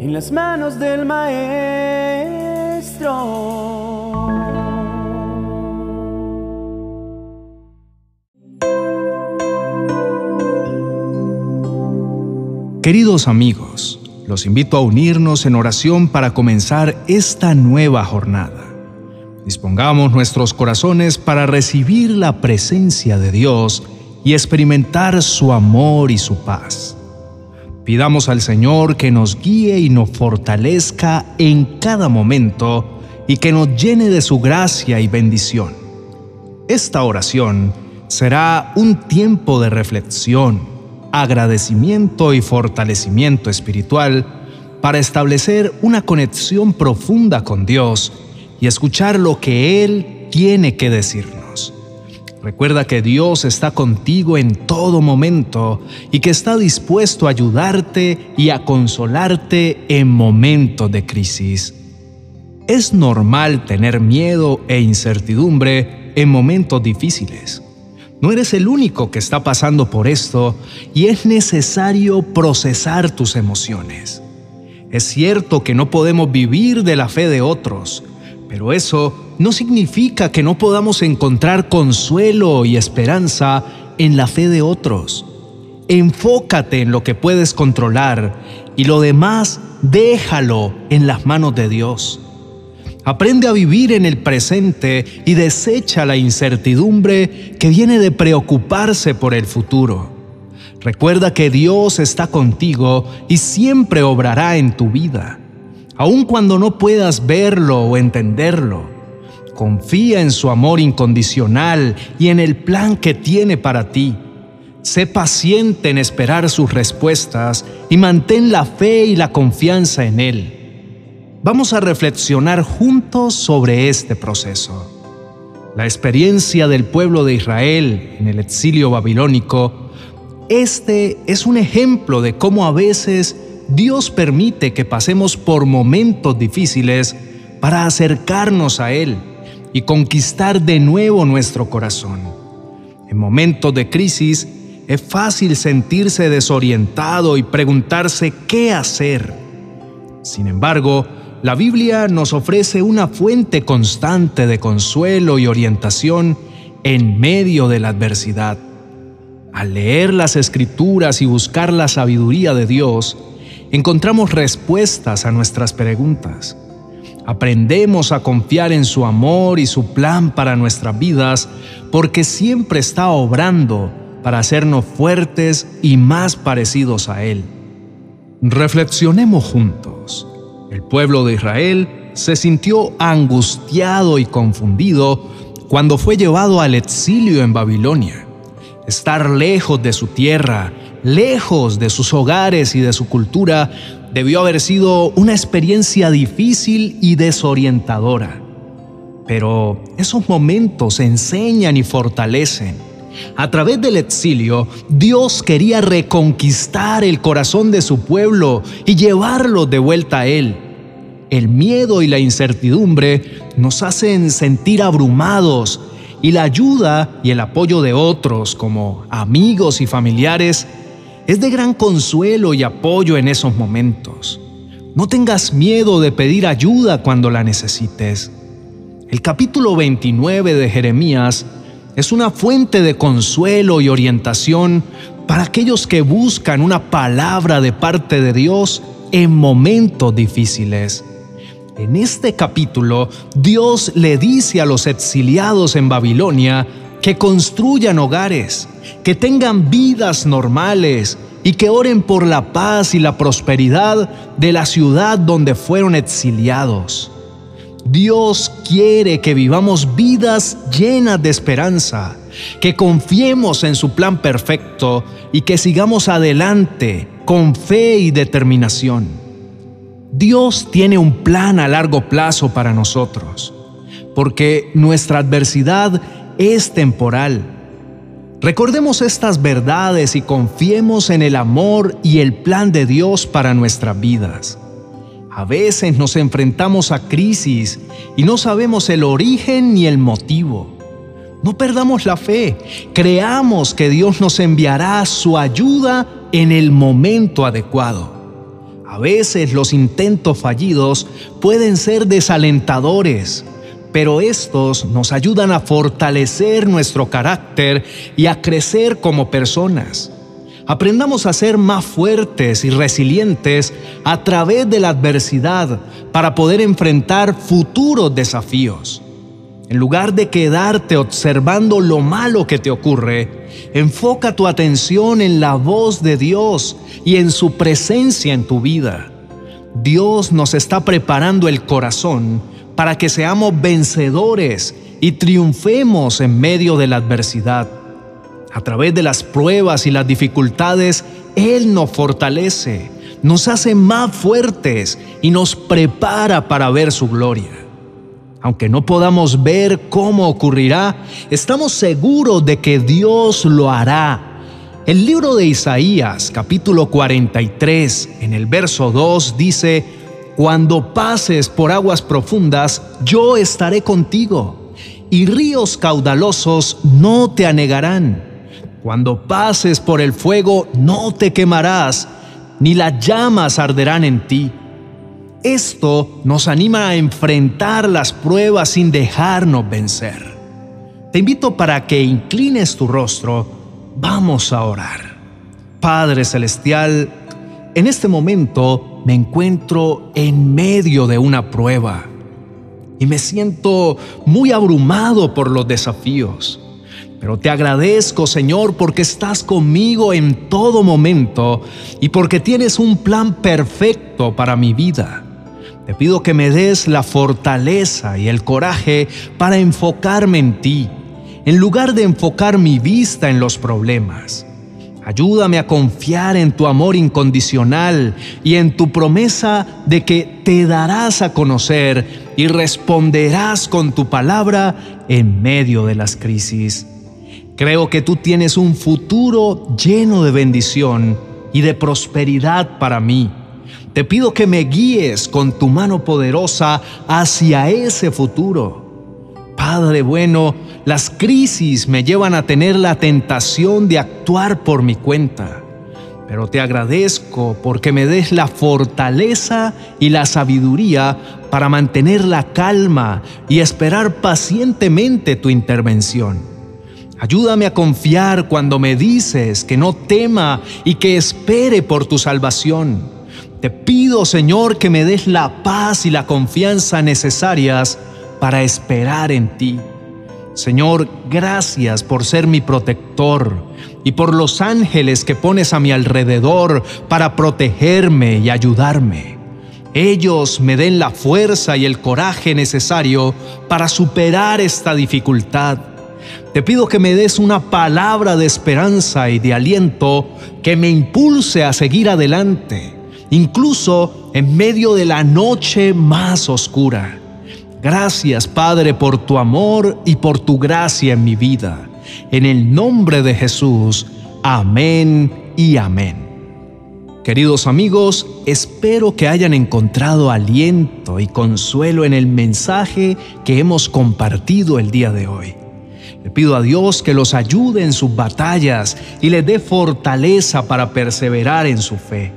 en las manos del Maestro. Queridos amigos, los invito a unirnos en oración para comenzar esta nueva jornada. Dispongamos nuestros corazones para recibir la presencia de Dios y experimentar su amor y su paz. Pidamos al Señor que nos guíe y nos fortalezca en cada momento y que nos llene de su gracia y bendición. Esta oración será un tiempo de reflexión, agradecimiento y fortalecimiento espiritual para establecer una conexión profunda con Dios y escuchar lo que Él tiene que decirnos. Recuerda que Dios está contigo en todo momento y que está dispuesto a ayudarte y a consolarte en momentos de crisis. Es normal tener miedo e incertidumbre en momentos difíciles. No eres el único que está pasando por esto y es necesario procesar tus emociones. Es cierto que no podemos vivir de la fe de otros, pero eso no significa que no podamos encontrar consuelo y esperanza en la fe de otros. Enfócate en lo que puedes controlar y lo demás déjalo en las manos de Dios. Aprende a vivir en el presente y desecha la incertidumbre que viene de preocuparse por el futuro. Recuerda que Dios está contigo y siempre obrará en tu vida aun cuando no puedas verlo o entenderlo. Confía en su amor incondicional y en el plan que tiene para ti. Sé paciente en esperar sus respuestas y mantén la fe y la confianza en Él. Vamos a reflexionar juntos sobre este proceso. La experiencia del pueblo de Israel en el exilio babilónico, este es un ejemplo de cómo a veces Dios permite que pasemos por momentos difíciles para acercarnos a Él y conquistar de nuevo nuestro corazón. En momentos de crisis es fácil sentirse desorientado y preguntarse qué hacer. Sin embargo, la Biblia nos ofrece una fuente constante de consuelo y orientación en medio de la adversidad. Al leer las escrituras y buscar la sabiduría de Dios, encontramos respuestas a nuestras preguntas. Aprendemos a confiar en su amor y su plan para nuestras vidas porque siempre está obrando para hacernos fuertes y más parecidos a Él. Reflexionemos juntos. El pueblo de Israel se sintió angustiado y confundido cuando fue llevado al exilio en Babilonia. Estar lejos de su tierra lejos de sus hogares y de su cultura, debió haber sido una experiencia difícil y desorientadora. Pero esos momentos enseñan y fortalecen. A través del exilio, Dios quería reconquistar el corazón de su pueblo y llevarlo de vuelta a Él. El miedo y la incertidumbre nos hacen sentir abrumados y la ayuda y el apoyo de otros como amigos y familiares es de gran consuelo y apoyo en esos momentos. No tengas miedo de pedir ayuda cuando la necesites. El capítulo 29 de Jeremías es una fuente de consuelo y orientación para aquellos que buscan una palabra de parte de Dios en momentos difíciles. En este capítulo, Dios le dice a los exiliados en Babilonia que construyan hogares, que tengan vidas normales y que oren por la paz y la prosperidad de la ciudad donde fueron exiliados. Dios quiere que vivamos vidas llenas de esperanza, que confiemos en su plan perfecto y que sigamos adelante con fe y determinación. Dios tiene un plan a largo plazo para nosotros, porque nuestra adversidad es temporal. Recordemos estas verdades y confiemos en el amor y el plan de Dios para nuestras vidas. A veces nos enfrentamos a crisis y no sabemos el origen ni el motivo. No perdamos la fe, creamos que Dios nos enviará su ayuda en el momento adecuado. A veces los intentos fallidos pueden ser desalentadores, pero estos nos ayudan a fortalecer nuestro carácter y a crecer como personas. Aprendamos a ser más fuertes y resilientes a través de la adversidad para poder enfrentar futuros desafíos. En lugar de quedarte observando lo malo que te ocurre, enfoca tu atención en la voz de Dios y en su presencia en tu vida. Dios nos está preparando el corazón para que seamos vencedores y triunfemos en medio de la adversidad. A través de las pruebas y las dificultades, Él nos fortalece, nos hace más fuertes y nos prepara para ver su gloria. Aunque no podamos ver cómo ocurrirá, estamos seguros de que Dios lo hará. El libro de Isaías, capítulo 43, en el verso 2, dice, cuando pases por aguas profundas, yo estaré contigo, y ríos caudalosos no te anegarán. Cuando pases por el fuego, no te quemarás, ni las llamas arderán en ti. Esto nos anima a enfrentar las pruebas sin dejarnos vencer. Te invito para que inclines tu rostro. Vamos a orar. Padre Celestial, en este momento me encuentro en medio de una prueba y me siento muy abrumado por los desafíos. Pero te agradezco, Señor, porque estás conmigo en todo momento y porque tienes un plan perfecto para mi vida. Te pido que me des la fortaleza y el coraje para enfocarme en ti, en lugar de enfocar mi vista en los problemas. Ayúdame a confiar en tu amor incondicional y en tu promesa de que te darás a conocer y responderás con tu palabra en medio de las crisis. Creo que tú tienes un futuro lleno de bendición y de prosperidad para mí. Te pido que me guíes con tu mano poderosa hacia ese futuro. Padre bueno, las crisis me llevan a tener la tentación de actuar por mi cuenta, pero te agradezco porque me des la fortaleza y la sabiduría para mantener la calma y esperar pacientemente tu intervención. Ayúdame a confiar cuando me dices que no tema y que espere por tu salvación. Te pido, Señor, que me des la paz y la confianza necesarias para esperar en ti. Señor, gracias por ser mi protector y por los ángeles que pones a mi alrededor para protegerme y ayudarme. Ellos me den la fuerza y el coraje necesario para superar esta dificultad. Te pido que me des una palabra de esperanza y de aliento que me impulse a seguir adelante, incluso en medio de la noche más oscura. Gracias, Padre, por tu amor y por tu gracia en mi vida. En el nombre de Jesús, amén y amén. Queridos amigos, espero que hayan encontrado aliento y consuelo en el mensaje que hemos compartido el día de hoy. Le pido a Dios que los ayude en sus batallas y les dé fortaleza para perseverar en su fe.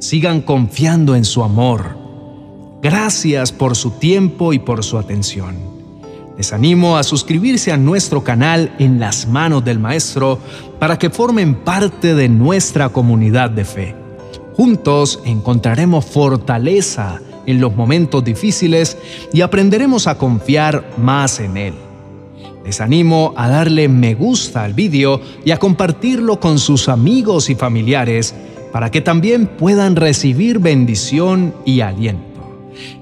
Sigan confiando en su amor Gracias por su tiempo y por su atención. Les animo a suscribirse a nuestro canal en las manos del Maestro para que formen parte de nuestra comunidad de fe. Juntos encontraremos fortaleza en los momentos difíciles y aprenderemos a confiar más en Él. Les animo a darle me gusta al vídeo y a compartirlo con sus amigos y familiares para que también puedan recibir bendición y aliento.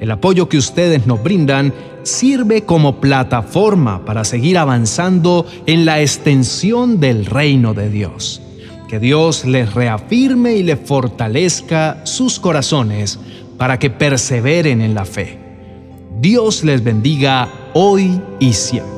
El apoyo que ustedes nos brindan sirve como plataforma para seguir avanzando en la extensión del reino de Dios. Que Dios les reafirme y les fortalezca sus corazones para que perseveren en la fe. Dios les bendiga hoy y siempre.